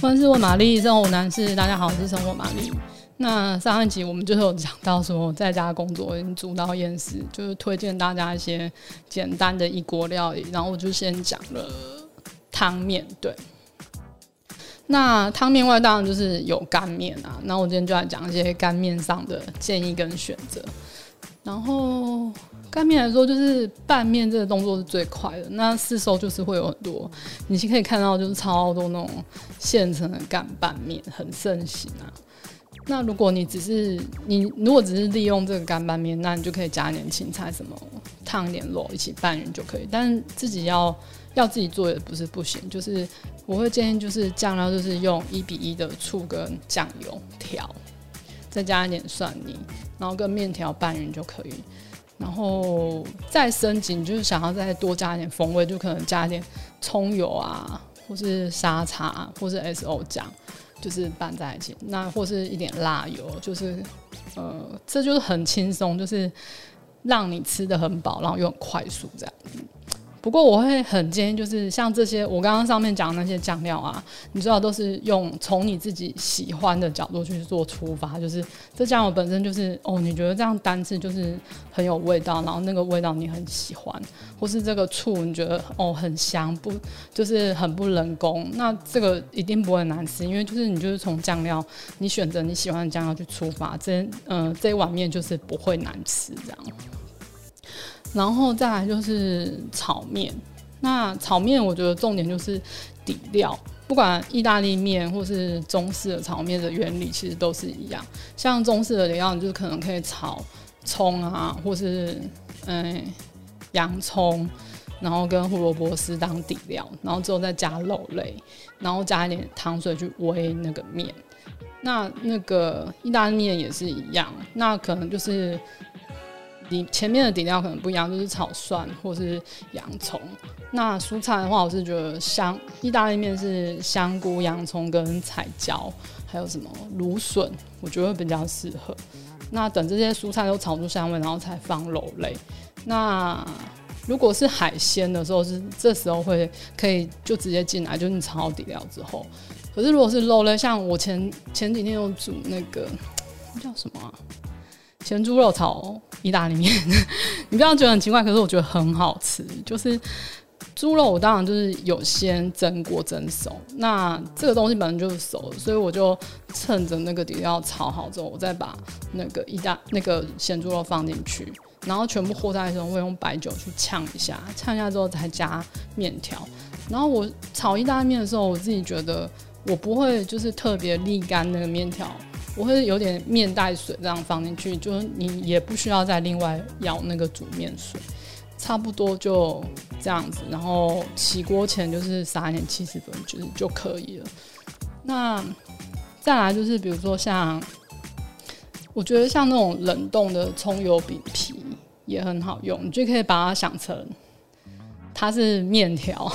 万事问玛丽，生活男士，大家好，我是生活玛丽。那上一集我们就是有讲到说，在家工作已经煮到厌食，就是推荐大家一些简单的一锅料理。然后我就先讲了汤面，对。那汤面外当然就是有干面啊。那我今天就来讲一些干面上的建议跟选择。然后干面来说，就是拌面这个动作是最快的。那市售就是会有很多，你可以看到就是超多那种现成的干拌面，很盛行啊。那如果你只是你如果只是利用这个干拌面，那你就可以加一点青菜什么，烫一点肉一起拌匀就可以。但自己要要自己做也不是不行，就是我会建议就是酱料就是用一比一的醋跟酱油调。再加一点蒜泥，然后跟面条拌匀就可以。然后再升级，你就是想要再多加一点风味，就可能加一点葱油啊，或是沙茶，或是 SO 酱，就是拌在一起。那或是一点辣油，就是呃，这就是很轻松，就是让你吃的很饱，然后又很快速这样子。不过我会很建议，就是像这些我刚刚上面讲的那些酱料啊，你知道都是用从你自己喜欢的角度去做出发，就是这酱油本身就是哦，你觉得这样单吃就是很有味道，然后那个味道你很喜欢，或是这个醋你觉得哦很香，不就是很不人工，那这个一定不会难吃，因为就是你就是从酱料，你选择你喜欢的酱料去出发，这嗯、这一碗面就是不会难吃这样。然后再来就是炒面，那炒面我觉得重点就是底料，不管意大利面或是中式的炒面的原理其实都是一样。像中式的底料，就是可能可以炒葱啊，或是嗯洋葱，然后跟胡萝卜丝当底料，然后之后再加肉类，然后加一点糖水去煨那个面。那那个意大利面也是一样，那可能就是。你前面的底料可能不一样，就是炒蒜或是洋葱。那蔬菜的话，我是觉得香意大利面是香菇、洋葱跟彩椒，还有什么芦笋，我觉得会比较适合。那等这些蔬菜都炒出香味，然后才放肉类。那如果是海鲜的时候，是这时候会可以就直接进来，就是你炒好底料之后。可是如果是肉类，像我前前几天有煮那个那叫什么？咸猪肉炒意大利面，你不要觉得很奇怪，可是我觉得很好吃。就是猪肉，我当然就是有先蒸过蒸熟，那这个东西本身就是熟的，所以我就趁着那个底料炒好之后，我再把那个意大那个咸猪肉放进去，然后全部和在一起的时候，会用白酒去呛一下，呛一下之后再加面条。然后我炒意大利面的时候，我自己觉得我不会就是特别沥干那个面条。我会有点面带水这样放进去，就是你也不需要再另外舀那个煮面水，差不多就这样子。然后起锅前就是撒一点起司粉，就是就可以了。那再来就是比如说像，我觉得像那种冷冻的葱油饼皮也很好用，你就可以把它想成它是面条，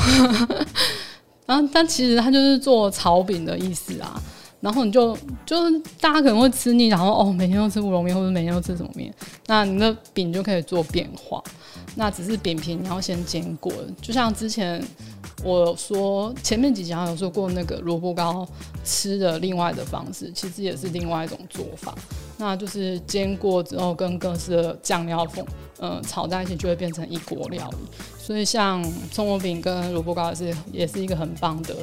然后但其实它就是做炒饼的意思啊。然后你就就是大家可能会吃腻，然后哦每天都吃乌龙面，或者每天都吃什么面，那你的饼就可以做变化。那只是饼皮你要先煎过，就像之前我说前面几集有说过那个萝卜糕吃的另外的方式，其实也是另外一种做法。那就是煎过之后跟各式的酱料粉嗯炒在一起，就会变成一锅料理。所以像葱油饼跟萝卜糕也是也是一个很棒的。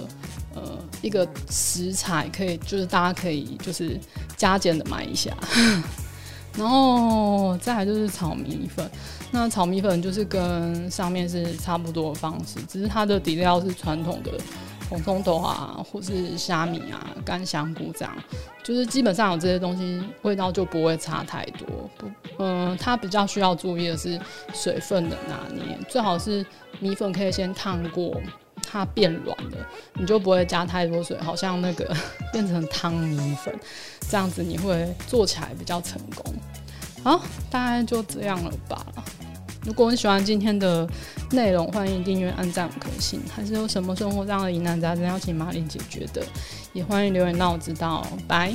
一个食材可以，就是大家可以就是加减的买一下，然后再来就是炒米粉。那炒米粉就是跟上面是差不多的方式，只是它的底料是传统的红葱头啊，或是虾米啊、干香菇这样，就是基本上有这些东西，味道就不会差太多。不，嗯、它比较需要注意的是水分的拿捏，最好是米粉可以先烫过。它变软了，你就不会加太多水，好像那个变成汤米粉这样子，你会做起来比较成功。好，大概就这样了吧。如果你喜欢今天的内容，欢迎订阅、按赞、可信。还是有什么生活上的疑难杂症要请玛丽解决的，也欢迎留言让我知道。拜。